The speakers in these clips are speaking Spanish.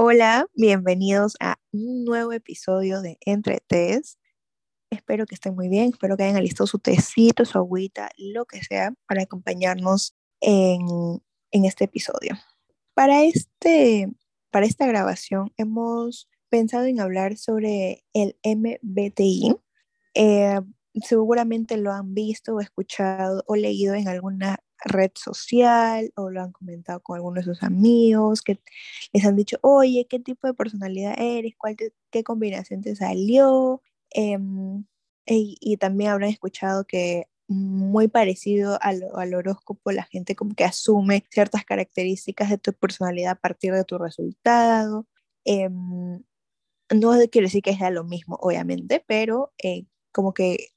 Hola, bienvenidos a un nuevo episodio de Entre Tés. Espero que estén muy bien, espero que hayan listo su tecito, su agüita, lo que sea, para acompañarnos en, en este episodio. Para, este, para esta grabación hemos pensado en hablar sobre el MBTI. Eh, seguramente lo han visto o escuchado o leído en alguna red social o lo han comentado con algunos de sus amigos que les han dicho, oye, ¿qué tipo de personalidad eres? ¿Cuál ¿Qué combinación te salió? Em, y, también habrán escuchado que muy parecido al, al, horóscopo, la gente como que asume ciertas características de tu personalidad a partir de tu resultado. Em, no quiero decir que sea lo mismo, obviamente, pero eh, como que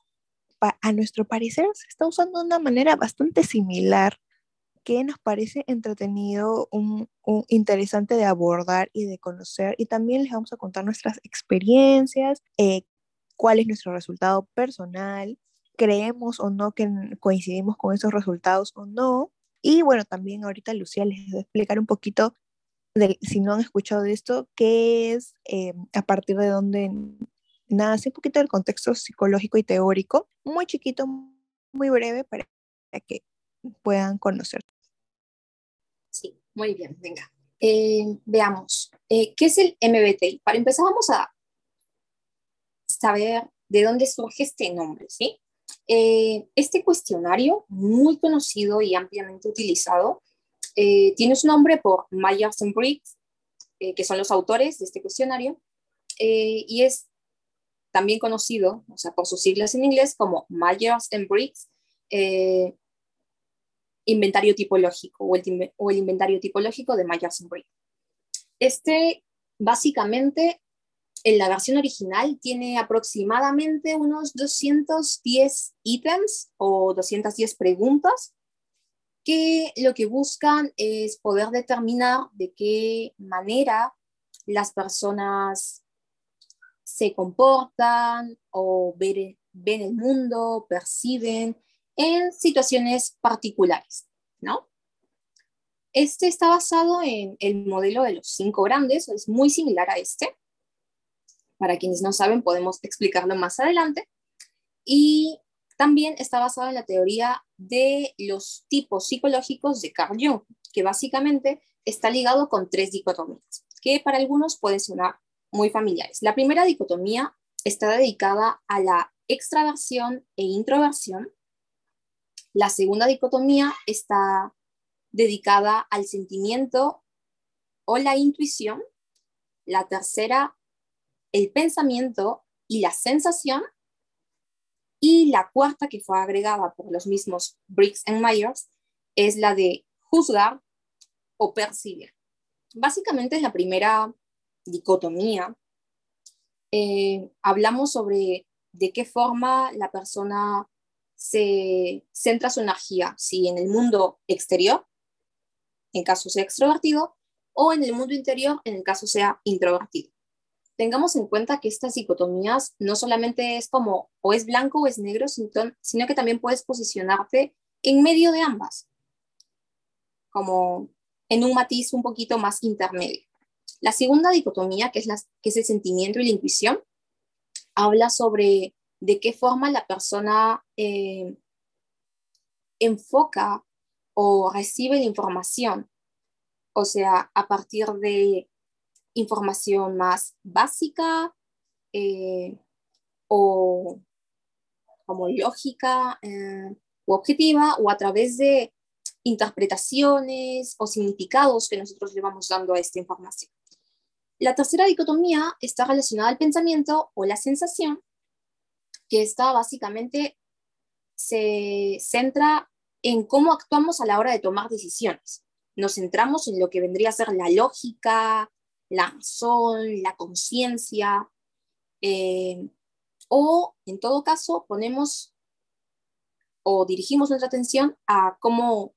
a nuestro parecer se está usando de una manera bastante similar que nos parece entretenido, un, interesante de abordar y de conocer. Y también les vamos a contar nuestras experiencias, eh, cuál es nuestro resultado personal, creemos o no que coincidimos con esos resultados o no. Y bueno, también ahorita Lucía les va a explicar un poquito, de, si no han escuchado de esto, qué es, eh, a partir de dónde nace un poquito del contexto psicológico y teórico, muy chiquito, muy breve para que puedan conocer. Sí, muy bien, venga. Eh, veamos, eh, ¿qué es el MBTI? Para empezar vamos a saber de dónde surge este nombre, ¿sí? Eh, este cuestionario, muy conocido y ampliamente utilizado, tiene su nombre por Myers and Briggs, que son los autores de este cuestionario, y es también conocido, o sea, por sus siglas en inglés, como Myers and Briggs eh, Inventario Tipológico o el, Inventario Tipológico de Myers and Briggs. Este, básicamente, en la versión original tiene aproximadamente unos 210 ítems o 210 preguntas que lo que buscan es poder determinar de qué manera las personas se comportan o ven, ven el mundo, perciben en situaciones particulares, ¿no? Este está basado en el modelo de los cinco grandes, es muy similar a este. Para quienes no saben, podemos explicarlo más adelante. Y también está basado en la teoría de los tipos psicológicos de Carl Jung, que básicamente está ligado con tres dicotomías, que para algunos pueden sonar muy familiares. La primera dicotomía está dedicada a la extraversión e introversión. La segunda dicotomía está dedicada al sentimiento o la intuición. La tercera, el pensamiento y la sensación. Y la cuarta, que fue agregada por los mismos Briggs and Myers, es la de juzgar o percibir. Básicamente es la primera dicotomía, eh, hablamos sobre de qué forma la persona se centra su energía, si en el mundo exterior, en caso sea extrovertido, o en el mundo interior, en el caso sea introvertido. Tengamos en cuenta que estas dicotomías no solamente es como o es blanco o es negro, sino que también puedes posicionarte en medio de ambas, como en un matiz un poquito más intermedio. La segunda dicotomía, que es, el sentimiento y la intuición, habla sobre de qué forma la persona eh, enfoca o recibe la información, o sea, a partir de información más básica eh, o como lógica eh, o objetiva o a través de interpretaciones o significados que nosotros le vamos dando a esta información. La tercera dicotomía está relacionada al pensamiento o la sensación, que está básicamente se centra en cómo actuamos a la hora de tomar decisiones. Nos centramos en lo que vendría a ser la lógica, la razón, la conciencia, eh, o en todo caso ponemos o dirigimos nuestra atención a cómo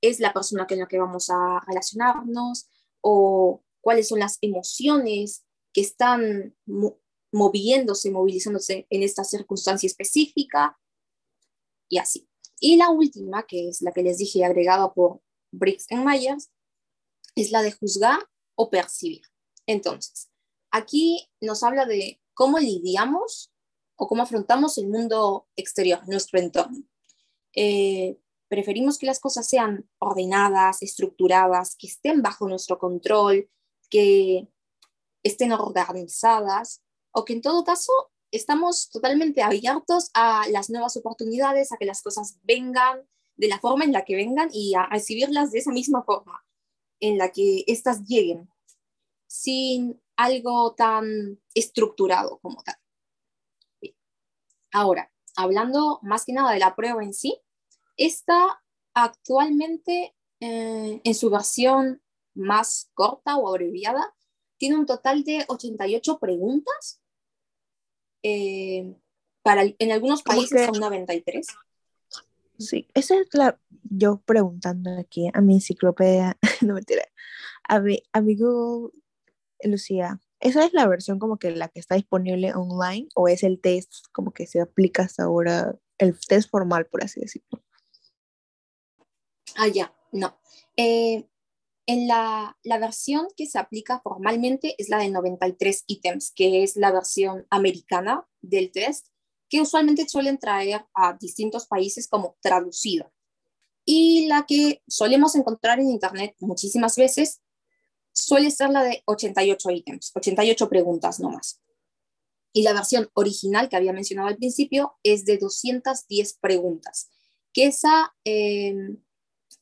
es la persona con la que vamos a relacionarnos o cuáles son las emociones que están moviéndose, movilizándose en esta circunstancia específica y así. Y la última, que es la que les dije agregada por Briggs and Myers, es la de juzgar o percibir. Entonces, aquí nos habla de cómo lidiamos o cómo afrontamos el mundo exterior, nuestro entorno. Eh, preferimos que las cosas sean ordenadas, estructuradas, que estén bajo nuestro control, que estén organizadas, o que en todo caso estamos totalmente abiertos a las nuevas oportunidades, a que las cosas vengan de la forma en la que vengan y a recibirlas de esa misma forma en la que éstas lleguen, sin algo tan estructurado como tal. Ahora, hablando más que nada de la prueba en sí, esta actualmente eh, en su versión más corta o abreviada tiene un total de 88 preguntas. Eh, para, en algunos países son 93. Sí, esa es la. Yo preguntando aquí a mi enciclopedia, no mentira, a mi, a mi Google, Lucía, ¿esa es la versión como que la que está disponible online o es el test como que se aplica hasta ahora, el test formal, por así decirlo? Ah, ya, no. Eh, en la, la, versión que se aplica formalmente es la de 93 ítems, que es la versión americana del test, que usualmente suelen traer a distintos países como traducida. Y la que solemos encontrar en Internet muchísimas veces suele ser la de 88 ítems, 88 preguntas nomás. Y la versión original que había mencionado al principio es de 210 preguntas, que esa eh,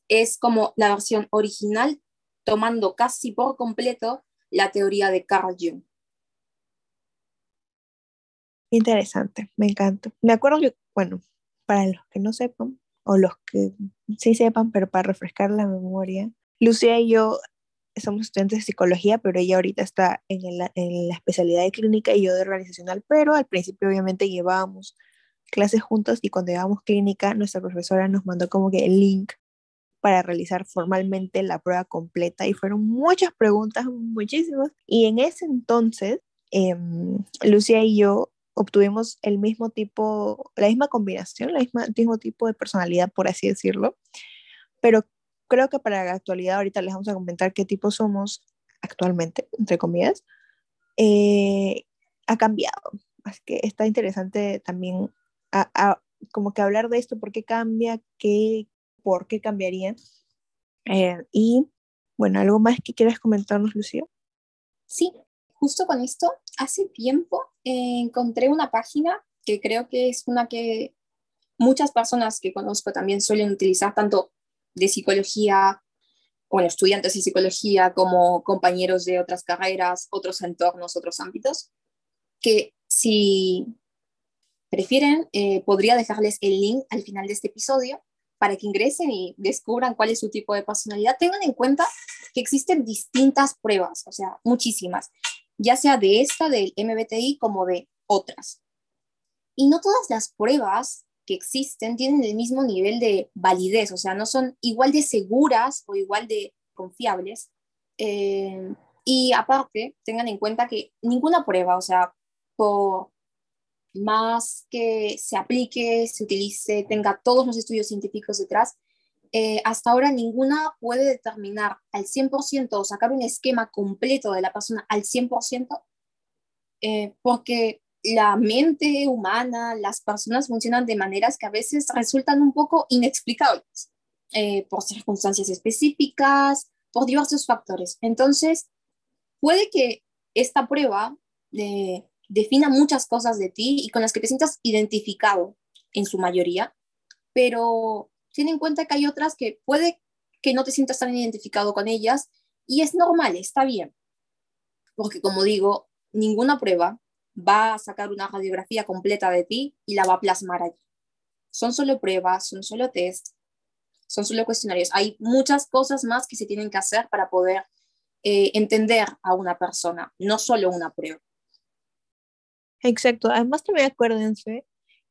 es como la versión original tomando casi por completo la teoría de Carl Jung. Interesante, me encanta. Me acuerdo que, bueno, para los que no sepan, o los que sí sepan, pero para refrescar la memoria, Lucía y yo somos estudiantes de psicología, pero ella ahorita está en, en la especialidad de clínica y yo de organizacional, pero al principio obviamente llevábamos clases juntos y cuando llevábamos clínica, nuestra profesora nos mandó como que el link para realizar formalmente la prueba completa y fueron muchas preguntas, muchísimas. Y en ese entonces, eh, Lucía y yo obtuvimos el mismo tipo, la misma combinación, el mismo tipo de personalidad, por así decirlo. Pero creo que para la actualidad, ahorita les vamos a comentar qué tipo somos actualmente, entre comillas, eh, ha cambiado. Así que está interesante también a, como que hablar de esto, por qué cambia, qué, por qué cambiaría. Eh, y bueno, ¿algo más que quieras comentarnos, Lucía? Sí, justo con esto, hace tiempo eh, encontré una página que creo que es una que muchas personas que conozco también suelen utilizar, tanto de psicología, bueno, estudiantes de psicología como compañeros de otras carreras, otros entornos, otros ámbitos, que si prefieren, eh, podría dejarles el link al final de este episodio para que ingresen y descubran cuál es su tipo de personalidad. Tengan en cuenta que existen distintas pruebas, o sea, muchísimas, ya sea de esta, del MBTI, como de otras. Y no todas las pruebas que existen tienen el mismo nivel de validez, o sea, no son igual de seguras o igual de confiables. Eh, y aparte, tengan en cuenta que ninguna prueba, o sea, por más que se aplique, se utilice, tenga todos los estudios científicos detrás, eh, hasta ahora ninguna puede determinar al 100% o sacar un esquema completo de la persona al 100%, eh, porque la mente humana, las personas funcionan de maneras que a veces resultan un poco inexplicables, eh, por circunstancias específicas, por diversos factores. Entonces, puede que esta prueba de defina muchas cosas de ti y con las que te sientas identificado en su mayoría, pero ten en cuenta que hay otras que puede que no te sientas tan identificado con ellas y es normal, está bien, porque como digo, ninguna prueba va a sacar una radiografía completa de ti y la va a plasmar allí. Son solo pruebas, son solo test, son solo cuestionarios. Hay muchas cosas más que se tienen que hacer para poder eh, entender a una persona, no solo una prueba. Exacto. Además, también acuérdense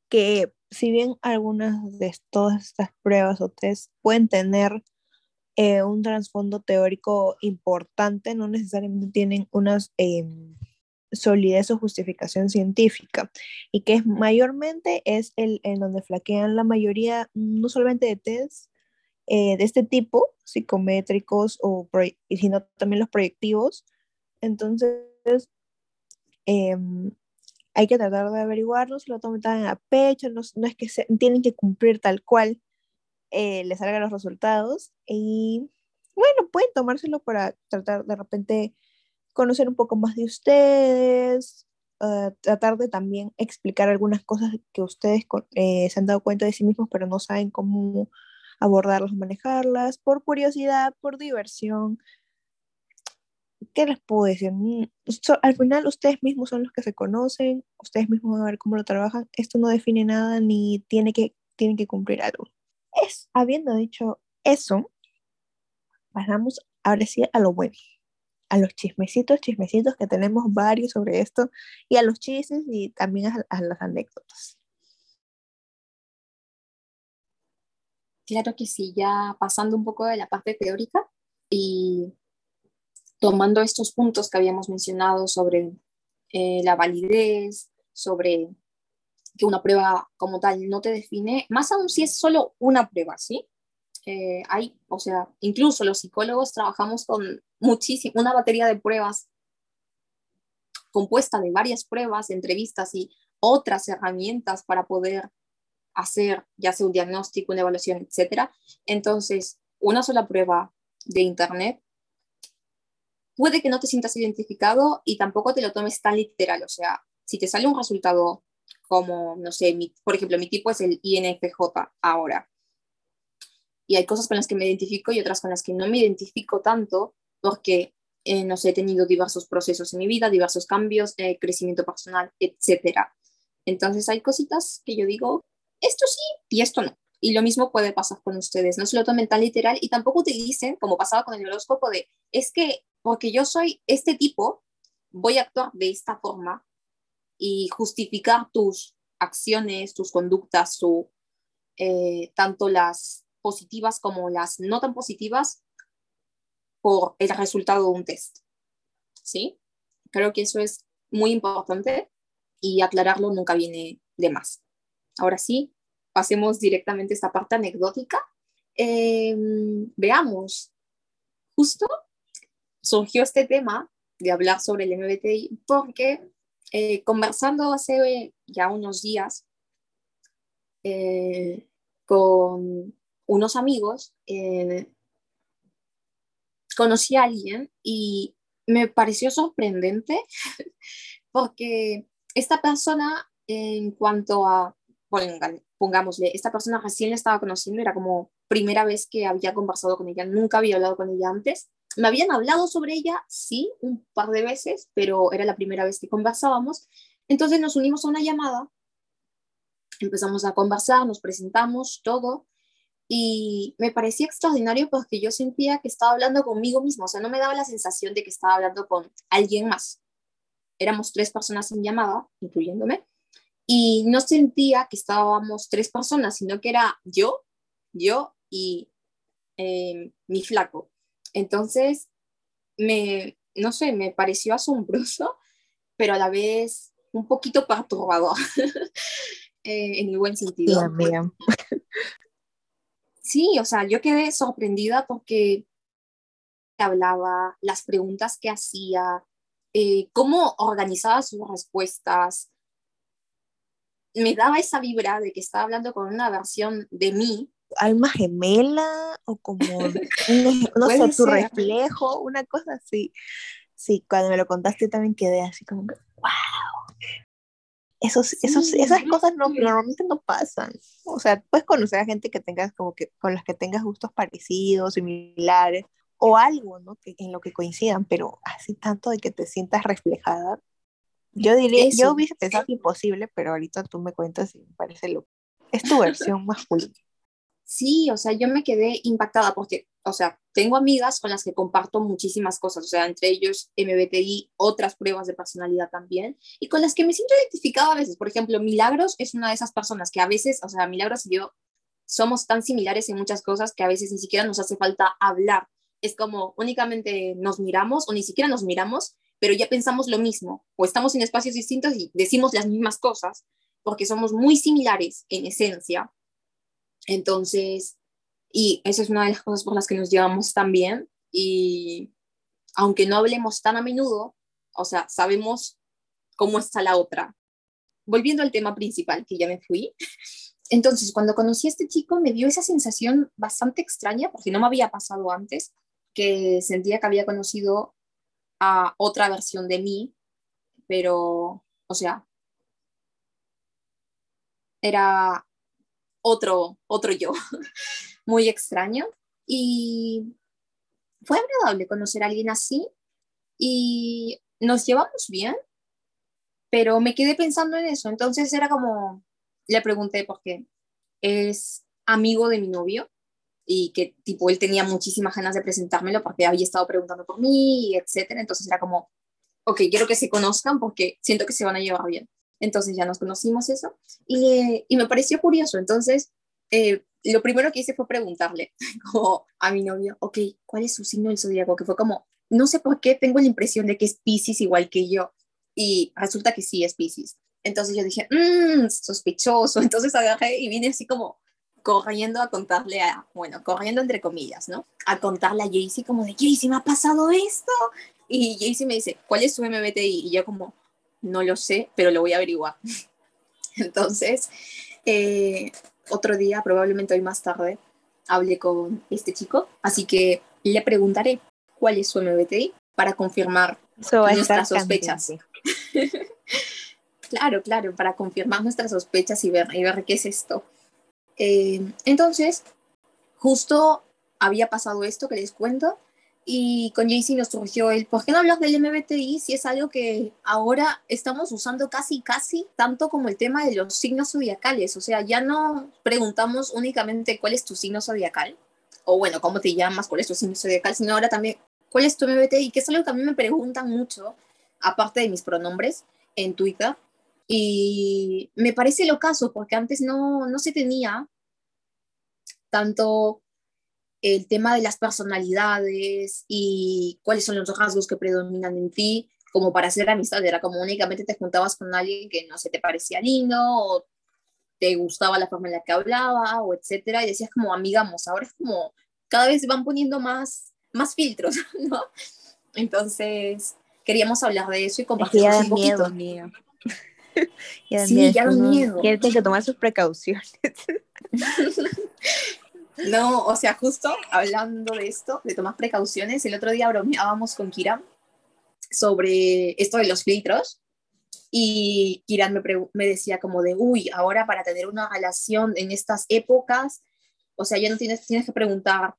que si bien algunas de todas estas pruebas o test pueden tener eh, un trasfondo teórico importante, no necesariamente tienen una em, solidez o justificación científica y que es mayormente es el en donde flaquean la mayoría no solamente de test eh, de este tipo, psicométricos o sino también los proyectivos. Entonces, em, hay que tratar de averiguarlo, si lo toman tan a pecho, no, no es que se, tienen que cumplir tal cual eh, les salgan los resultados. Y bueno, pueden tomárselo para tratar de repente conocer un poco más de ustedes, uh, tratar de también explicar algunas cosas que ustedes eh, se han dado cuenta de sí mismos, pero no saben cómo abordarlas manejarlas, por curiosidad, por diversión. ¿Qué les puedo decir? Mm, al final ustedes mismos son los que se conocen, ustedes mismos van a ver cómo lo trabajan. Esto no define nada ni tiene que, tienen que cumplir algo. Es, habiendo dicho eso, pasamos ahora sí a lo bueno a los chismecitos, chismecitos que tenemos varios sobre esto, y a los chismes y también a, las anécdotas. Claro que sí, ya pasando un poco de la parte teórica y tomando estos puntos que habíamos mencionado sobre eh, la validez, sobre que una prueba como tal no te define, más aún si es solo una prueba, ¿sí? Eh, hay, o sea, incluso los psicólogos trabajamos con muchísimo, una batería de pruebas compuesta de varias pruebas, entrevistas y otras herramientas para poder hacer ya sea un diagnóstico, una evaluación, etc. Entonces, una sola prueba de Internet puede que no te sientas identificado y tampoco te lo tomes tan literal. O sea, si te sale un resultado como, no sé, por ejemplo, mi tipo es el INFJ ahora. Y hay cosas con las que me identifico y otras con las que no me identifico tanto, porque, eh, no sé, he tenido diversos procesos en mi vida, diversos cambios, eh, crecimiento personal, etc. Entonces hay cositas que yo digo, esto sí y esto no. Y lo mismo puede pasar con ustedes, no se lo tomen tan literal y tampoco utilicen, como pasaba con el horóscopo, de, es que porque yo soy este tipo, voy a actuar de esta forma y justificar tus acciones, tus conductas, su, eh, tanto las positivas como las no tan positivas, por el resultado de un test. ¿Sí? Creo que eso es muy importante y aclararlo nunca viene de más. Ahora sí, pasemos directamente esta parte anecdótica. Em, veamos, justo surgió este tema de hablar sobre el MBTI porque eh, conversando hace ya unos días eh, con unos amigos, eh, conocí a alguien y me pareció sorprendente porque esta persona, en cuanto a, pongámosle, esta persona recién la estaba conociendo, era como primera vez que había conversado con ella, nunca había hablado con ella antes. Me habían hablado sobre ella, sí, un par de veces, pero era la primera vez que conversábamos. Entonces nos unimos a una llamada, empezamos a conversar, nos presentamos, todo, y me parecía extraordinario porque yo sentía que estaba hablando conmigo mismo, o sea, no me daba la sensación de que estaba hablando con alguien más. Éramos tres personas en llamada, incluyéndome, y no sentía que estábamos tres personas, sino que era yo, yo y eh, mi flaco. Entonces, me, no sé, me pareció asombroso, pero a la vez un poquito perturbador, eh, en el buen sentido. Sí, o sea, yo quedé sorprendida porque hablaba, las preguntas que hacía, eh, cómo organizaba sus respuestas. Me daba esa vibra de que estaba hablando con una versión de mí. Alma gemela o como, no sé, tu reflejo, una cosa así. Sí, cuando me lo contaste también quedé así como que, wow, esos, esos, esas cosas no, normalmente no pasan. O sea, puedes conocer a gente que tengas como que con las que tengas gustos parecidos, similares, o algo, ¿no? Que, en lo que coincidan, pero así tanto de que te sientas reflejada. Yo diría, yo hubiese pensado imposible, pero ahorita tú me cuentas y me parece lo es tu versión masculina. Sí, o sea, yo me quedé impactada porque, o sea, tengo amigas con las que comparto muchísimas cosas, o sea, entre ellos MBTI, otras pruebas de personalidad también, y con las que me siento identificada a veces. Por ejemplo, Milagros es una de esas personas que a veces, o sea, Milagros y yo somos tan similares en muchas cosas que a veces ni siquiera nos hace falta hablar. Es como únicamente nos miramos o ni siquiera nos miramos, pero ya pensamos lo mismo, o estamos en espacios distintos y decimos las mismas cosas, porque somos muy similares en esencia entonces, Y esa es una de las cosas por las que nos llevamos tan bien. Y aunque no hablemos tan a menudo, o sea, sabemos cómo está la otra. Volviendo al tema principal, que ya me fui. Entonces, cuando conocí a este chico, me dio esa sensación bastante extraña, porque no me había pasado antes, que sentía que había conocido a otra versión de mí, pero, o sea, era otro, otro yo, muy extraño. Y fue agradable conocer a alguien así y nos llevamos bien, pero me quedé pensando en eso. Entonces era como, le pregunté por qué es amigo de mi novio y que tipo él tenía muchísimas ganas de presentármelo porque había estado preguntando por mí, etcétera. Entonces era como, ok, quiero que se conozcan porque siento que se van a llevar bien. Entonces ya nos conocimos eso y, y me pareció curioso. Entonces, eh, lo primero que hice fue preguntarle como a mi novio, ok, ¿cuál es su signo del zodíaco? Que fue como, no sé por qué tengo la impresión de que es Pisces igual que yo. Y resulta que sí es Pisces. Entonces yo dije, mmm, sospechoso. Entonces agarré y vine así como corriendo a contarle a, bueno, corriendo entre comillas, ¿no? A contarle a Jaycee como de, Jaycee, me ha pasado esto. Y Jaycee me dice, ¿cuál es su MBTI? Y yo como, no lo sé, pero lo voy a averiguar. Entonces, eh, otro día, probablemente hoy más tarde, hablé con este chico, así que le preguntaré cuál es su MBTI para confirmar nuestras sospechas. claro, claro, para confirmar nuestras sospechas y ver, y ver qué es esto. Eh, entonces, justo había pasado esto que les cuento y con Jaycee nos surgió el, ¿por qué no hablas del MBTI si es algo que ahora estamos usando casi, casi tanto como el tema de los signos zodiacales? O sea, ya no preguntamos únicamente cuál es tu signo zodiacal, o bueno, cómo te llamas, cuál es tu signo zodiacal, sino ahora también cuál es tu MBTI, que es algo que a mí me preguntan mucho, aparte de mis pronombres, en Twitter. Y me parece lo caso, porque antes no, no se tenía tanto el tema de las personalidades y cuáles son los rasgos que predominan en ti, como para hacer amistad, era como únicamente te juntabas con alguien que no se te parecía lindo o te gustaba la forma en la que hablaba o etcétera, y decías como amigamos, ahora es como cada vez van poniendo más, más filtros, ¿no? Entonces, queríamos hablar de eso y compartir un poquito. Miedo, sí, ya da miedo. Tiene que tomar sus precauciones. No, o sea, justo hablando de esto, de tomar precauciones, el otro día bromeábamos con Kiran sobre esto de los filtros y Kiran me, me decía como de, uy, ahora para tener una relación en estas épocas, o sea, ya no tienes, tienes que preguntar,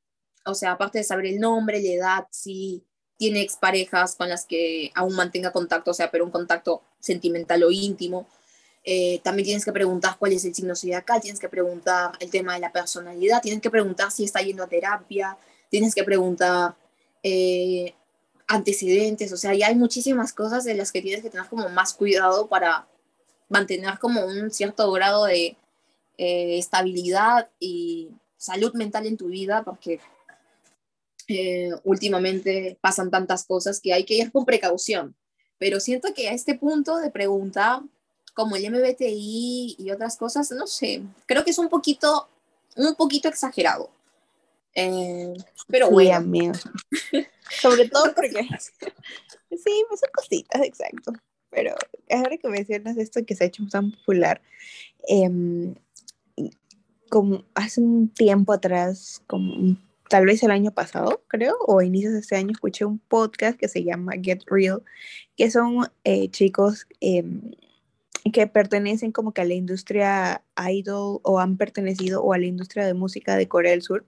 o sea, aparte de saber el nombre, la edad, si tiene exparejas con las que aún mantenga contacto, o sea, pero un contacto sentimental o íntimo, eh, también tienes que preguntar cuál es el signo zodiacal, tienes que preguntar el tema de la personalidad, tienes que preguntar si está yendo a terapia, tienes que preguntar eh, antecedentes, o sea, ya hay muchísimas cosas de las que tienes que tener como más cuidado para mantener como un cierto grado de eh, estabilidad y salud mental en tu vida, porque últimamente pasan tantas cosas que hay que ir con precaución. Pero siento que a este punto de preguntar como el MBTI y otras cosas, no sé, creo que es un poquito, un poquito exagerado. Eh, pero bueno. Sobre todo porque, sí, pues son cositas, exacto. Pero ahora que mencionas esto que se ha hecho tan popular, em, como hace un tiempo atrás, como tal vez el año pasado, creo, o inicios de este año, escuché un podcast que se llama Get Real, que son eh, chicos em, que pertenecen como que a la industria idol o han pertenecido o a la industria de música de Corea del Sur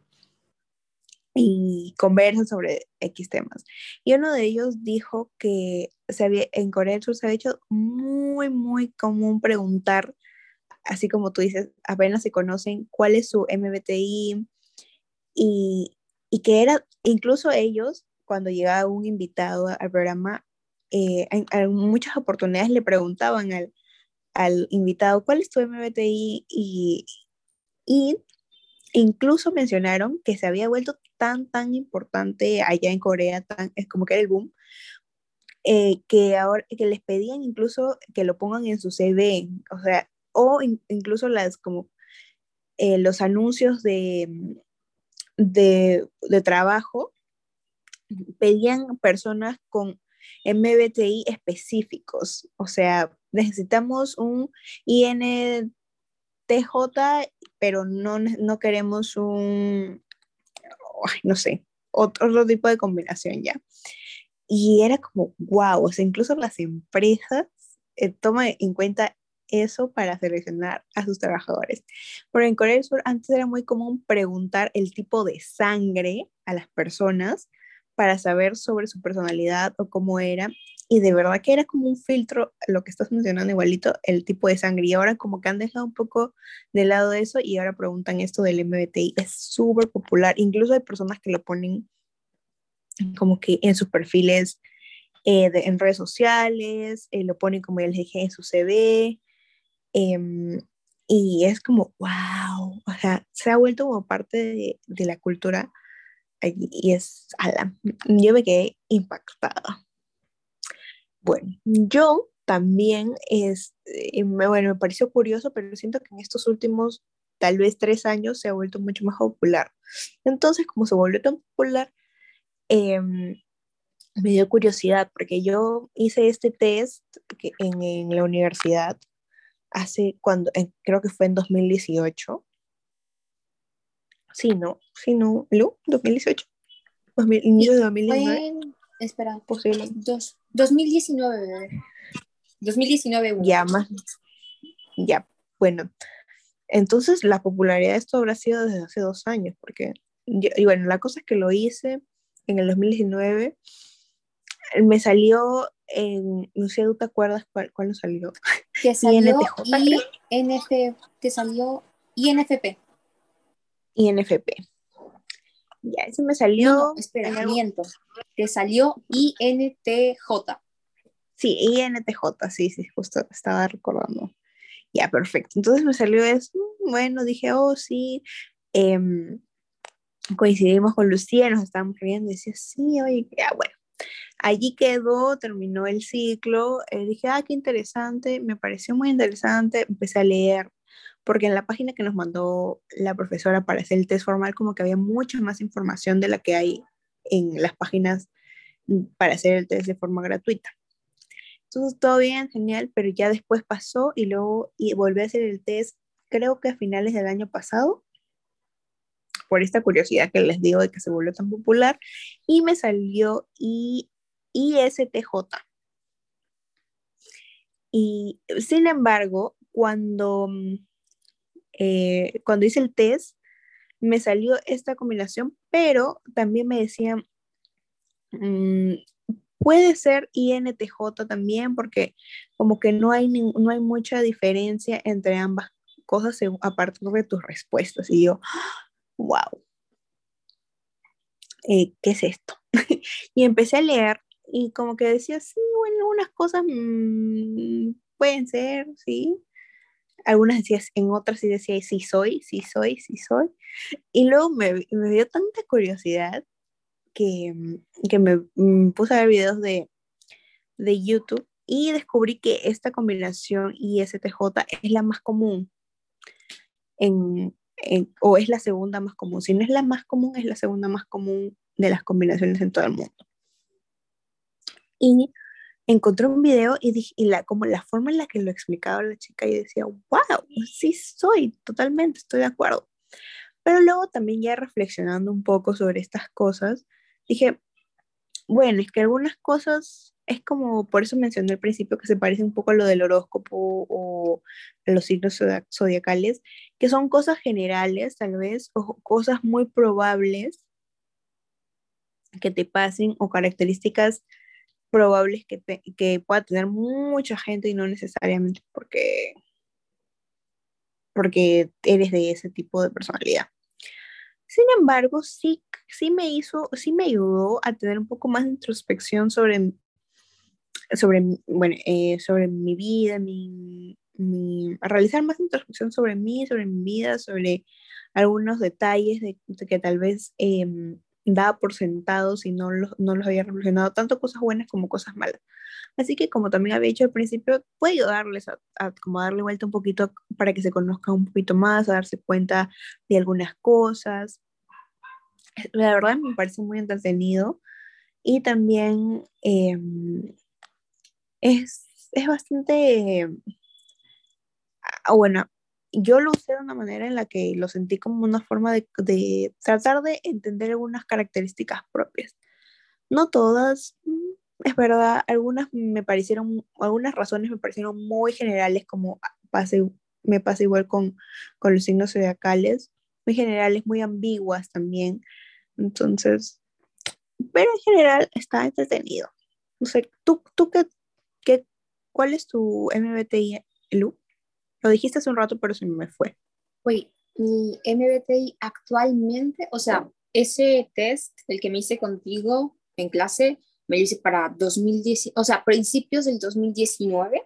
y conversan sobre X temas. Y uno de ellos dijo que se había, en Corea del Sur se había hecho muy, muy común preguntar, así como tú dices, apenas se conocen cuál es su MBTI y, y que era, incluso ellos, cuando llegaba un invitado al programa, eh, en muchas oportunidades le preguntaban al, al invitado cuál es tu MBTI y, y incluso mencionaron que se había vuelto tan, tan importante allá en Corea, tan, es como que era el boom, eh, que ahora que les pedían incluso que lo pongan en su CV, o sea, o incluso las como eh, los anuncios de de, de trabajo pedían personas con MBTI específicos, o sea, necesitamos un INTJ, pero no, no queremos un, no sé, otro, tipo de combinación ya. Y era como, wow, o sea, incluso las empresas eh, toman en cuenta eso para seleccionar a sus trabajadores. Porque en Corea del Sur antes era muy común preguntar el tipo de sangre a las personas para saber sobre su personalidad o cómo era. Y de verdad que era como un filtro, lo que estás mencionando igualito, el tipo de sangre. Y ahora como que han dejado un poco de lado eso y ahora preguntan esto del MBTI. Es súper popular. Incluso hay personas que lo ponen como que en sus perfiles eh, en redes sociales, eh, lo ponen como les dije en su CV. Em, y es como, wow, o sea, se ha vuelto como parte de, de la cultura y es, ala, yo me quedé impactada. Bueno, yo también, es, eh, bueno, me pareció curioso, pero siento que en estos últimos tal vez tres años se ha vuelto mucho más popular. Entonces, como se volvió tan popular, em, me dio curiosidad, porque yo hice este test en, en la universidad hace cuando, creo que fue en 2018, Sí, no, sí, no, ¿Lu? 2018. 2000, inicio de 2019. espera, posible. Dos, 2019, 2019. Ya, más. Ya, bueno. Entonces, la popularidad de esto habrá sido desde hace dos años, porque, y bueno, la cosa es que lo hice en el 2019. Me salió en, no sé, ¿tú te acuerdas cuál, cuál salió? Que salió INTJ, que salió INFP. INFP. Ya, ese me salió. No, espera, miento. Te salió INTJ. Sí, INTJ, sí, sí, justo estaba recordando. Ya, perfecto. Entonces me salió eso. Bueno, dije, oh, sí. Em, coincidimos con Lucía, nos estábamos riendo y decía, sí, oye, ya, bueno. Allí quedó, terminó el ciclo. Eh, dije, ah, qué interesante, me pareció muy interesante. Empecé a leer porque en la página que nos mandó la profesora para hacer el test formal como que había mucha más información de la que hay en las páginas para hacer el test de forma gratuita. Entonces todo bien, genial, pero ya después pasó y luego volví a hacer el test creo que a finales del año pasado por esta curiosidad que les digo de que se volvió tan popular y me salió I, ISTJ. Y sin embargo, cuando eh, cuando hice el test, me salió esta combinación, pero también me decían, mm, puede ser INTJ también, porque como que no hay, no hay mucha diferencia entre ambas cosas a partir de tus respuestas. Y yo, wow, eh, ¿qué es esto? y empecé a leer y como que decía, sí, bueno, unas cosas mm, pueden ser, sí, algunas decías, en otras sí decía, sí soy, sí soy, sí soy. Y luego me, me dio tanta curiosidad que, que me, mm, puse a ver videos de, de YouTube y descubrí que esta combinación ISTJ es la más común en, o es la segunda más común. Si no es la más común, es la segunda más común de las combinaciones en todo el mundo. Y encontré un video y, dije, la, como la forma en la que lo explicaba la chica, y decía, wow, sí soy, totalmente, estoy de acuerdo. Pero luego también ya reflexionando un poco sobre estas cosas, dije, bueno, es que algunas cosas es como, por eso mencioné al principio que se parece un poco a lo del horóscopo o los signos zodiacales, que son cosas generales tal vez, o cosas muy probables que te pasen o características probables que, que pueda tener mucha gente y no necesariamente porque, porque eres de ese tipo de personalidad. Sin embargo, sí, sí me hizo, sí me ayudó a tener un poco más de introspección sobre, sobre, bueno, eh, sobre mi vida, mi, a realizar más introspección sobre mí, sobre mi vida, sobre algunos detalles de, que tal vez eh, daba por sentados y no los, no los había reflexionado, tanto cosas buenas como cosas malas. Así que como también había dicho al principio, puede ayudarles a, a, como darle vuelta un poquito para que se conozcan un poquito más, a darse cuenta de algunas cosas. la verdad me parece muy entretenido y también em, es, es bastante, ah, bueno, yo lo usé de una manera en la que lo sentí como una forma de, de tratar de entender algunas características propias. No todas, mm, es verdad, algunas me parecieron, algunas razones me parecieron muy generales, como pase, me pasa igual con, con los signos zodiacales, muy generales, muy ambiguas también. Entonces, pero en general está entretenido. No sé, ¿tú, tú qué, qué, cuál es tu MBTI, Lu? Lo dijiste hace un rato, pero se me fue. Oye, mi MBTI actualmente, o sea, ese test, el que me hice contigo en clase, me lo hice para 2010, o sea, principios del 2019,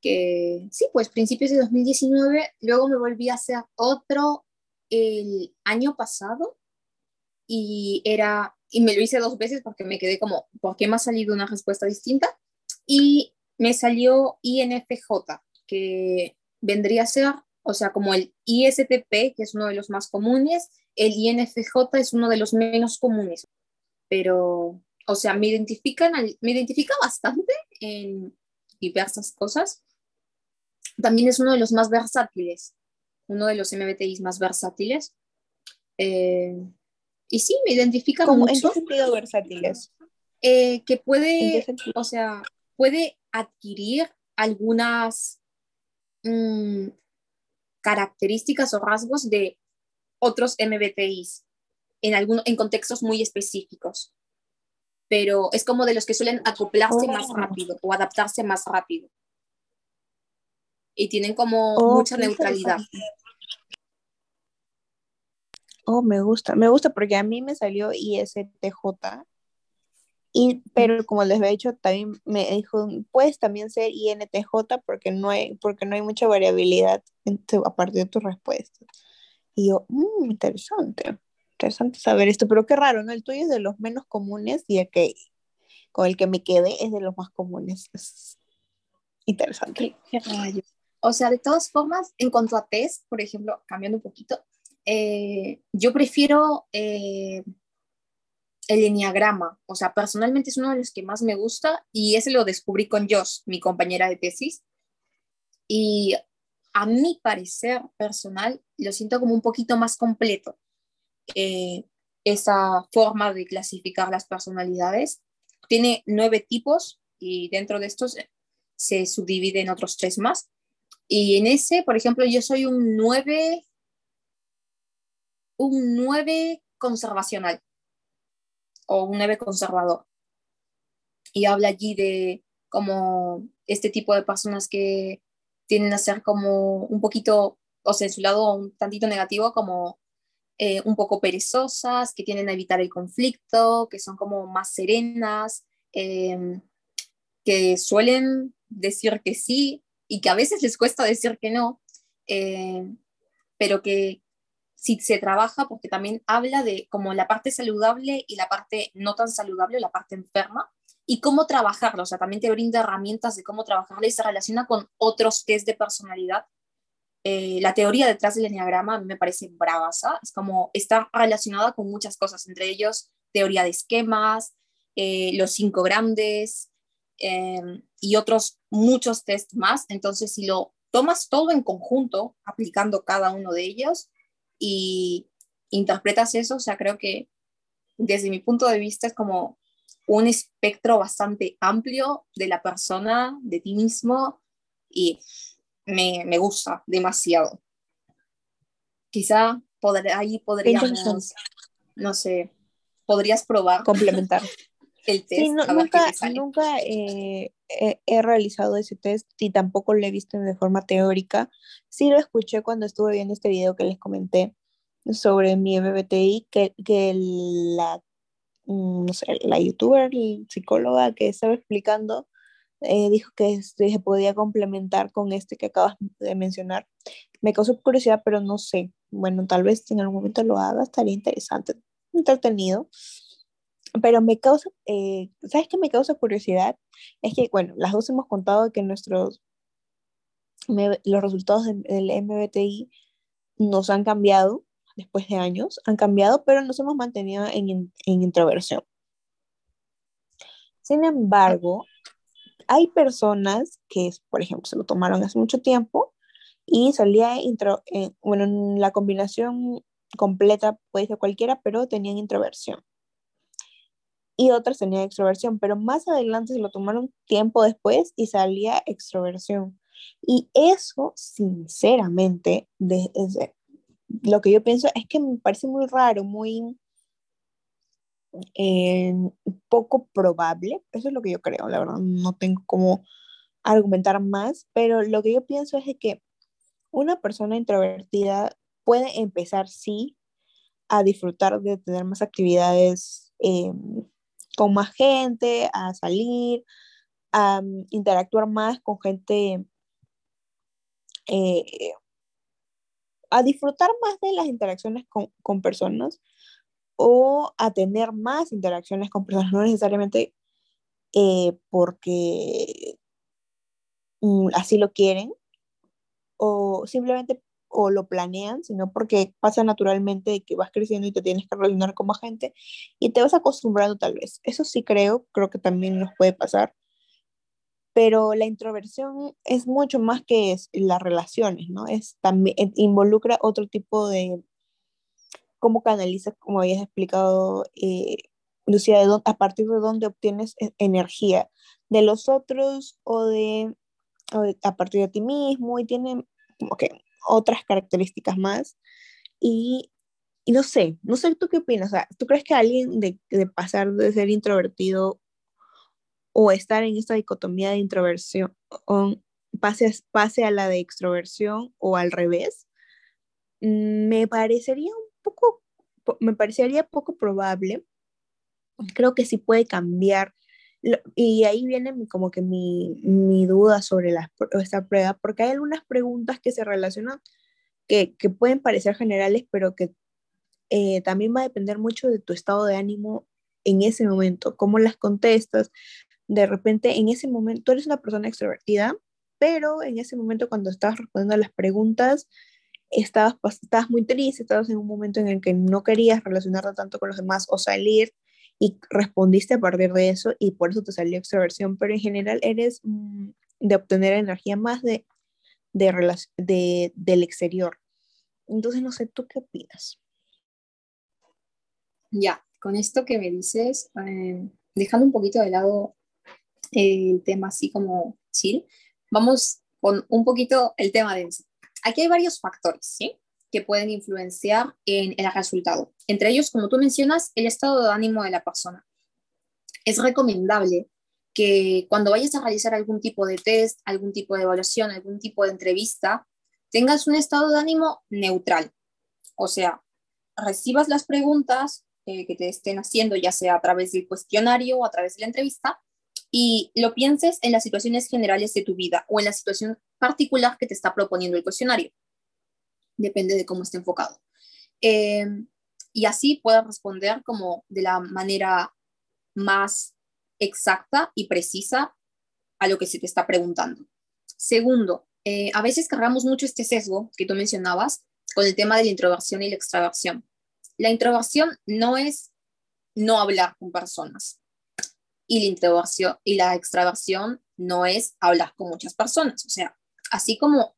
que sí, pues principios de 2019, luego me volví a hacer otro el año pasado y era, y me lo hice dos veces porque me quedé como, ¿por qué me ha salido una respuesta distinta? Y me salió INFJ, que vendría a ser, o sea, como el ISTP, que es uno de los más comunes, el INFJ es uno de los menos comunes, pero, o sea, me, identifican, me identifica bastante en diversas cosas. También es uno de los más versátiles, uno de los MBTIs más versátiles. Eh, y sí, me identifica mucho. ¿En qué sentido versátiles? Eh, que puede, o sea, puede adquirir algunas mm, características o rasgos de otros MBTIs en, algún, en contextos muy específicos. Pero es como de los que suelen acoplarse más oh. rápido o adaptarse más rápido. Y tienen como oh, mucha neutralidad. Oh, me gusta, me gusta porque a mí me salió ISTJ, y, pero como les había dicho, también me dijo, puedes también ser INTJ porque no hay, porque no hay mucha variabilidad a partir de tus respuestas. Y yo, mmm, interesante, interesante saber esto, pero qué raro, ¿no? El tuyo es de los menos comunes y el que con el que me quedé es de los más comunes. Es interesante. O sea, de todas formas, en cuanto a test, por ejemplo, cambiando un poquito, eh, yo prefiero eh, el enneagrama, o sea, personalmente es uno de los que más me gusta y ese lo descubrí con Josh, mi compañera de tesis. Y a mi parecer personal, lo siento como un poquito más completo. Eh, esa forma de clasificar las personalidades. Tiene nueve tipos y dentro de estos se subdivide en otros tres más. Y en ese, por ejemplo, yo soy un nueve un 9 conservacional o un 9 conservador. Y habla allí de como este tipo de personas que tienden a ser como un poquito, o sea, en su lado un tantito negativo, como eh, un poco perezosas, que tienden a evitar el conflicto, que son como más serenas, em, que suelen decir que sí y que a veces les cuesta decir que no, em, pero que, si se trabaja, porque también habla de como la parte saludable y la parte no tan saludable, la parte enferma, y cómo trabajarlo, o sea, también te brinda herramientas de cómo trabajarla y se relaciona con otros test de personalidad. Eh, la teoría detrás del enneagrama a mí me parece bravaza, es como está relacionada con muchas cosas, entre ellos teoría de esquemas, eh, los cinco grandes em, y otros muchos test más. Entonces, si lo tomas todo en conjunto, aplicando cada uno de ellos, y interpretas eso, o sea, creo que desde mi punto de vista es como un espectro bastante amplio de la persona, de ti mismo, y me, me gusta demasiado. Quizá ahí podríamos, no sé, podrías probar. Complementar. El test. Sí, nunca, nunca eh, he, realizado ese test y tampoco lo he visto de forma teórica. Sí lo escuché cuando estuve viendo este video que les comenté sobre mi MBTI, que, que la, mm, no sé, la youtuber, la psicóloga que estaba explicando, eh, dijo que este, se podía complementar con este que acabas de mencionar. Me causó curiosidad, pero no sé. Bueno, tal vez en algún momento lo haga, estaría interesante, entretenido pero me causa, eh, ¿sabes qué me causa curiosidad? Es que, bueno, las dos hemos contado que nuestros, los resultados del MBTI nos han cambiado, después de años, han cambiado, pero nos hemos mantenido en, en introversión. Sin embargo, hay personas que, por ejemplo, se lo tomaron hace mucho tiempo y salía intro, eh, bueno, la combinación completa puede ser cualquiera, pero tenían introversión. Y otras tenían extroversión, pero más adelante se lo tomaron tiempo después y salía extroversión. Y eso, sinceramente, desde, lo que yo pienso es que me parece muy raro, muy eh, poco probable. Eso es lo que yo creo, la verdad. No tengo cómo argumentar más, pero lo que yo pienso es que una persona introvertida puede empezar, sí, a disfrutar de tener más actividades eh, con más gente, a salir, a mm, interactuar más con gente, eh, a disfrutar más de las interacciones con, con, personas o a tener más interacciones con personas, no necesariamente eh, porque mm, así lo quieren, o simplemente o lo planean, sino porque pasa naturalmente que vas creciendo y te tienes que relacionar con más gente y te vas acostumbrando tal vez. Eso sí creo, creo que también nos puede pasar. Pero la introversión es mucho más que es las relaciones, ¿no? Es también involucra otro tipo de cómo canalizas, como habías explicado, eh, Lucía, de a partir de dónde obtienes e-, energía, de los otros o de a partir de ti mismo y tiene como que otras características más. Y, y no sé, no sé tú qué opinas, o sea, ¿tú crees que alguien de, de pasar de ser introvertido o estar en esta dicotomía de introversión pase, pase a la de extroversión o al revés? Mm, me parecería un poco, me parecería poco probable. Creo que sí puede cambiar y ahí viene como que mi, mi duda sobre la, esta prueba, porque hay algunas preguntas que se relacionan, que, que pueden parecer generales, pero que eh, también va a depender mucho de tu estado de ánimo en ese momento, cómo las contestas. De repente, en ese momento, tú eres una persona extrovertida, pero en ese momento cuando estabas respondiendo a las preguntas, estabas, estabas muy triste, estabas en un momento en el que no querías relacionarte tanto con los demás o salir y respondiste a partir de eso y por eso te salió extroversión, pero en general eres mm, de obtener energía más de, de, del exterior. Entonces, no sé, ¿tú qué opinas? Ya, con esto que me dices, eh, dejando un poquito de lado el tema así como chill, vamos con un poquito el tema denso. Aquí hay varios factores, ¿sí? Que pueden influenciar en el resultado. Entre ellos, como tú mencionas, el estado de ánimo de la persona. Es recomendable que cuando vayas a realizar algún tipo de test, algún tipo de evaluación, algún tipo de entrevista, tengas un estado de ánimo neutral. O sea, recibas las preguntas eh, que te estén haciendo, ya sea a través del cuestionario o a través de la entrevista, y lo pienses en las situaciones generales de tu vida o en la situación particular que te está proponiendo el cuestionario depende de cómo esté enfocado. Eh, y así puedas responder como de la manera más exacta y precisa a lo que se te está preguntando. Segundo, eh, a veces cargamos mucho este sesgo que tú mencionabas con el tema de la introversión y la extraversión. La introversión no es no hablar con personas y la introversión y la extraversión no es hablar con muchas personas. O sea, así como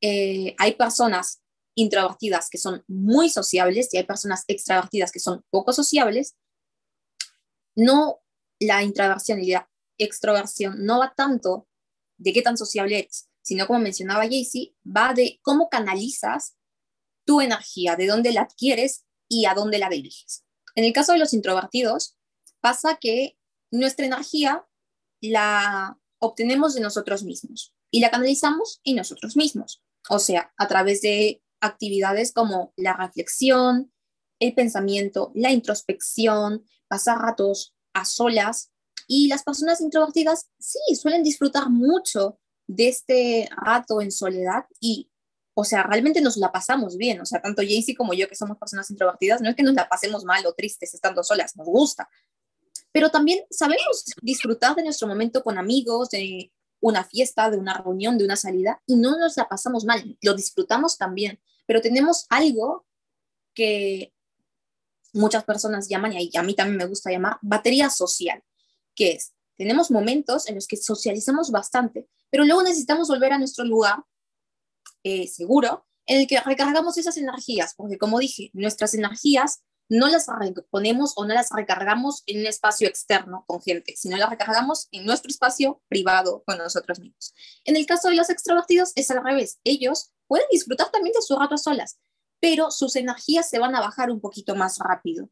eh, hay personas introvertidas que son muy sociables y hay personas extravertidas que son poco sociables, no la introversión y la extroversión no va tanto de qué tan sociable eres, sino como mencionaba Jaycee, va de cómo canalizas tu energía, de dónde la adquieres y a dónde la diriges. En el caso de los introvertidos, pasa que nuestra energía la obtenemos de nosotros mismos y la canalizamos en nosotros mismos, o sea, a través de actividades como la reflexión, el pensamiento, la introspección, pasar ratos a solas. Y las personas introvertidas sí suelen disfrutar mucho de este rato en soledad y, o sea, realmente nos la pasamos bien. O sea, tanto Jaycee como yo que somos personas introvertidas, no es que nos la pasemos mal o tristes estando solas, nos gusta. Pero también sabemos disfrutar de nuestro momento con amigos, de una fiesta, de una reunión, de una salida y no nos la pasamos mal, lo disfrutamos también, pero tenemos algo que muchas personas llaman, y a mí también me gusta llamar, batería social, que es, tenemos momentos en los que socializamos bastante, pero luego necesitamos volver a nuestro lugar eh, seguro en el que recargamos esas energías, porque como dije, nuestras energías no las reponemos o no las recargamos en un espacio externo con gente, sino las recargamos en nuestro espacio privado con nosotros mismos. En el caso de los extrovertidos es al revés, ellos pueden disfrutar también de su rato solas, pero sus energías se van a bajar un poquito más rápido.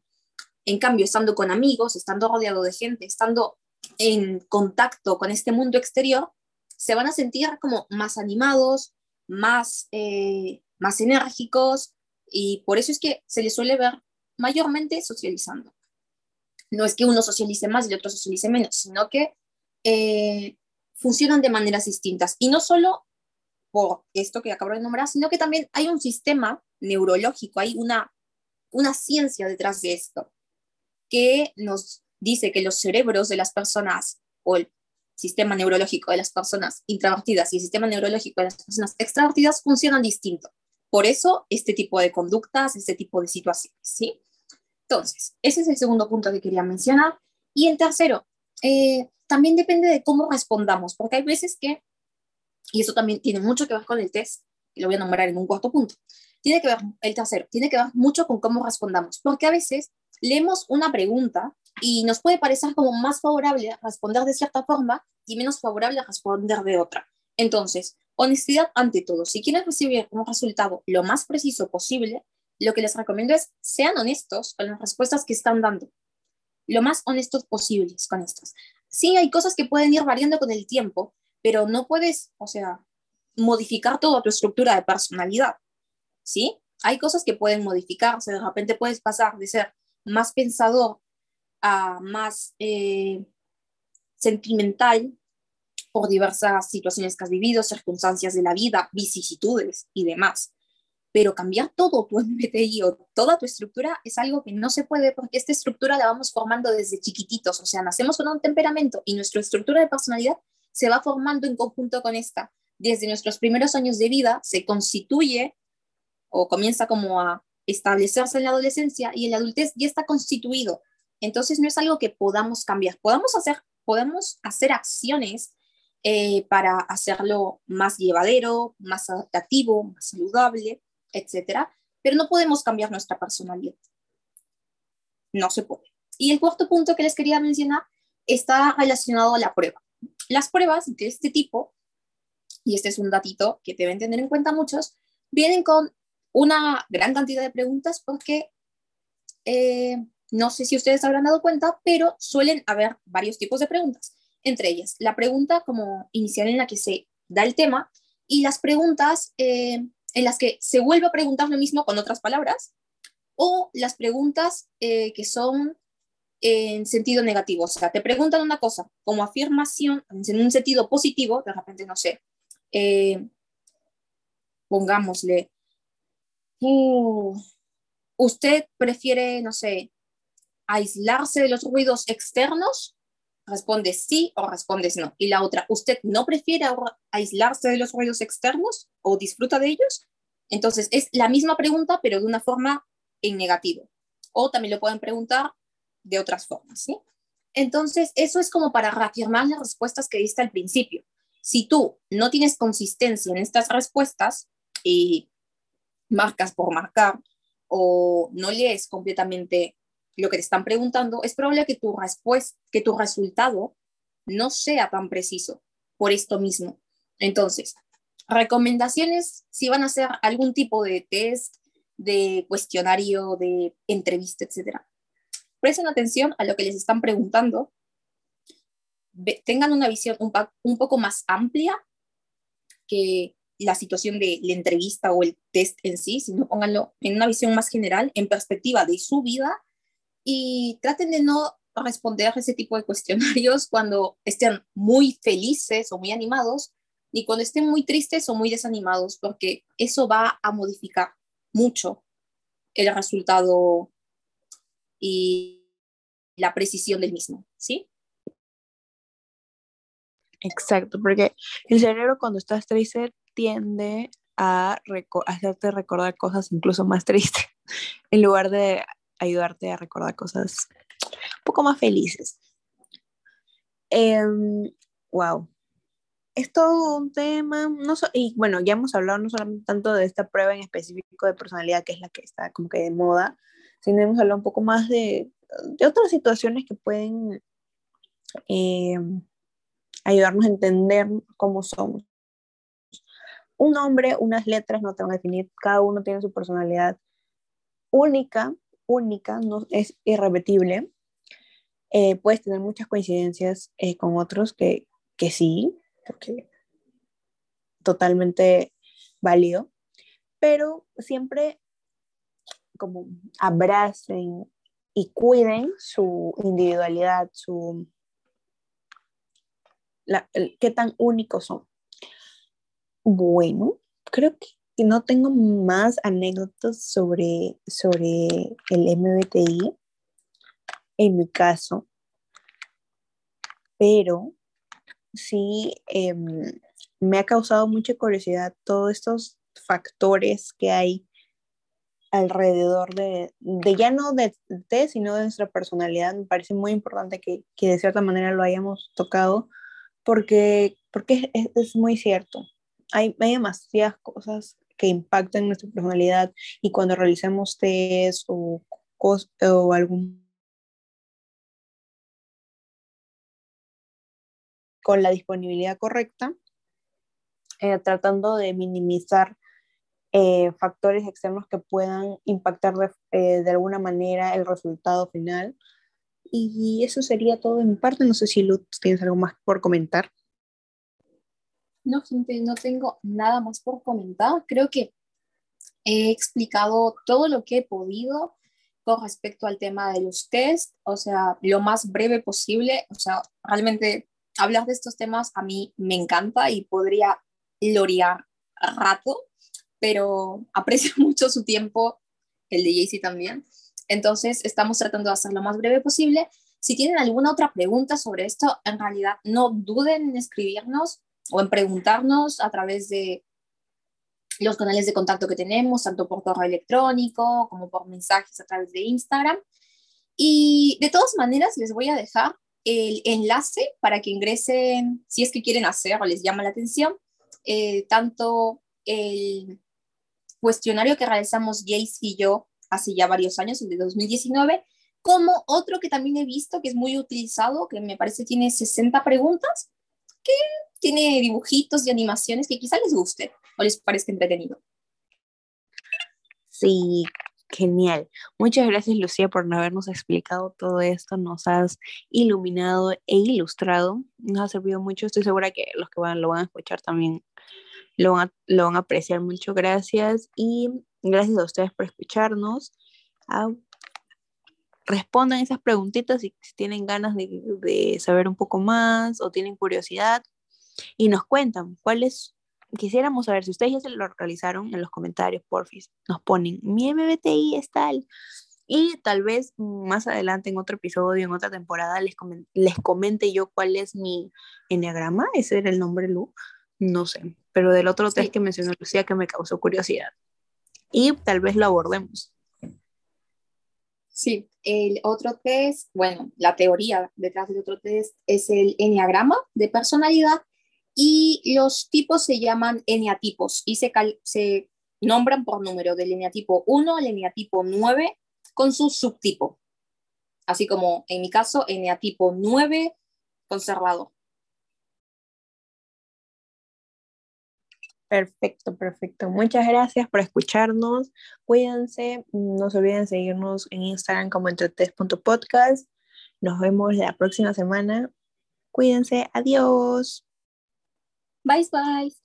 En cambio, estando con amigos, estando rodeado de gente, estando en contacto con este mundo exterior, se van a sentir como más animados, más, eh, más enérgicos, y por eso es que se les suele ver mayormente socializando. No es que uno socialice más y el otro socialice menos, sino que eh, funcionan de maneras distintas. Y no solo por esto que acabo de nombrar, sino que también hay un sistema neurológico, hay una, una ciencia detrás de esto, que nos dice que los cerebros de las personas, o el sistema neurológico de las personas introvertidas y el sistema neurológico de las personas extrovertidas funcionan distinto. Por eso, este tipo de conductas, este tipo de situaciones, ¿sí? Entonces, ese es el segundo punto que quería mencionar. Y el tercero, eh, también depende de cómo respondamos, porque hay veces que, y eso también tiene mucho que ver con el test, y lo voy a nombrar en un cuarto punto, tiene que ver, el tercero, tiene que ver mucho con cómo respondamos, porque a veces leemos una pregunta y nos puede parecer como más favorable responder de cierta forma y menos favorable responder de otra. Entonces, honestidad ante todo. Si quieres recibir un resultado lo más preciso posible, lo que les recomiendo es sean honestos con las respuestas que están dando, lo más honestos posibles con estas. Sí, hay cosas que pueden ir variando con el tiempo, pero no puedes, o sea, modificar toda tu estructura de personalidad, ¿sí? Hay cosas que pueden modificarse, de repente puedes pasar de ser más pensador a más eh, sentimental por diversas situaciones que has vivido, circunstancias de la vida, vicisitudes y demás pero cambiar todo tu MBTI o toda tu estructura es algo que no se puede porque esta estructura la vamos formando desde chiquititos, o sea, nacemos con un temperamento y nuestra estructura de personalidad se va formando en conjunto con esta. Desde nuestros primeros años de vida se constituye o comienza como a establecerse en la adolescencia y en la adultez ya está constituido. Entonces no es algo que podamos cambiar. Podemos hacer, podemos hacer acciones eh, para hacerlo más llevadero, más adaptativo, más saludable, etcétera, pero no podemos cambiar nuestra personalidad. No se puede. Y el cuarto punto que les quería mencionar está relacionado a la prueba. Las pruebas de este tipo, y este es un datito que deben tener en cuenta muchos, vienen con una gran cantidad de preguntas porque eh, no sé si ustedes habrán dado cuenta, pero suelen haber varios tipos de preguntas. Entre ellas, la pregunta como inicial en la que se da el tema y las preguntas eh, en las que se vuelve a preguntar lo mismo con otras palabras, o las preguntas eh, que son en sentido negativo. O sea, te preguntan una cosa como afirmación en un sentido positivo, de repente, no sé, eh, pongámosle, uh, usted prefiere, no sé, aislarse de los ruidos externos respondes sí o respondes no. Y la otra, ¿usted no prefiere aislarse de los ruidos externos o disfruta de ellos? Entonces, es la misma pregunta, pero de una forma en negativo. O también lo pueden preguntar de otras formas. Entonces, eso es como para reafirmar las respuestas que diste al principio. Si tú no tienes consistencia en estas respuestas y marcas por marcar o no lees completamente lo que te están preguntando, es probable que tu respuesta, que tu resultado no sea tan preciso por esto mismo. Entonces, recomendaciones si van a hacer algún tipo de test, de cuestionario, de entrevista, etcétera. Presten atención a lo que les están preguntando. tengan una visión un, un poco más amplia que la situación de la entrevista o el test en sí, sino pónganlo en una visión más general, en perspectiva de su vida y traten de no responder ese tipo de cuestionarios cuando estén muy felices o muy animados, ni cuando estén muy tristes o muy desanimados, porque eso va a modificar mucho el resultado y la precisión del mismo, ¿sí? Exacto, porque el cerebro cuando estás triste tiende a hacerte recordar cosas incluso más tristes. en lugar de ayudarte a recordar cosas un poco más felices. wow. Es todo un tema, no y bueno, ya hemos hablado no solamente tanto de esta prueba en específico de personalidad, que es la que está como que de moda, sino hemos hablado un poco más de, de otras situaciones que pueden em, ayudarnos a entender cómo somos. Un nombre, unas letras no te van a definir, cada uno tiene su personalidad única, única, no es irrepetible. Eh, puedes tener muchas coincidencias eh, con otros que, que sí, porque totalmente válido, pero siempre como abracen y cuiden su individualidad, su qué tan únicos son. Bueno, creo que no tengo más anécdotas sobre, sobre el MBTI en mi caso, pero sí em, me ha causado mucha curiosidad todos estos factores que hay alrededor de, de ya no de, de, sino de nuestra personalidad. Me parece muy importante que, que de cierta manera lo hayamos tocado porque, porque es, muy cierto. Hay, hay, demasiadas cosas que impactan nuestra personalidad y cuando realicemos test o, o algún con la disponibilidad correcta, eh, tratando de minimizar eh, factores externos que puedan impactar de, eh, de, alguna manera el resultado final. Y eso sería todo en parte. No sé si Luz tienes algo más por comentar. No, gente, no tengo nada más por comentar. Creo que he explicado todo lo que he podido con respecto al tema de los test, o sea, lo más breve posible. O sea, realmente hablar de estos temas a mí me encanta y podría lorear rato, pero aprecio mucho su tiempo, el de Jaycee también. Entonces, estamos tratando de hacer lo más breve posible. Si tienen alguna otra pregunta sobre esto, en realidad no duden en escribirnos o en preguntarnos a través de los canales de contacto que tenemos, tanto por correo electrónico como por mensajes a través de Instagram. Y de todas maneras, les voy a dejar el enlace para que ingresen, si es que quieren hacer o les llama la atención, eh, tanto el cuestionario que realizamos Jace y yo hace ya varios años, el de 2019, como otro que también he visto que es muy utilizado, que me parece tiene 60 preguntas, que tiene dibujitos y animaciones que quizá les guste o les parezca entretenido. Sí, Genial. Muchas gracias, Lucía, por habernos explicado todo esto. Nos has iluminado e ilustrado. Nos ha servido mucho. Estoy segura que los que van, lo van a escuchar también lo van a, lo van a apreciar mucho. Gracias. Y gracias a ustedes por escucharnos. Ah, respondan esas preguntitas si, si tienen ganas de, de saber un poco más o tienen curiosidad y nos cuentan cuál es quisiéramos saber si ustedes ya se lo realizaron en los comentarios, porfis. Nos ponen, mi MBTI es tal. Y tal vez más adelante en otro episodio, en otra temporada, les, les comente yo cuál es mi enneagrama. Ese era el nombre Lu. No sé. Pero del otro test que mencionó Lucía que me causó curiosidad. Y tal vez lo abordemos. Sí, el otro test, bueno, la teoría detrás del otro test es el enneagrama de personalidad y los tipos se llaman eneatipos y se, se nombran por número del eneatipo 1 al eneatipo 9 con su subtipo. Así como en mi caso, eneatipo 9 conservado. Perfecto, perfecto. Muchas gracias por escucharnos. Cuídense. No se olviden seguirnos en Instagram como entretes.podcast. Nos vemos la próxima semana. Cuídense. Adiós. Bye, bye.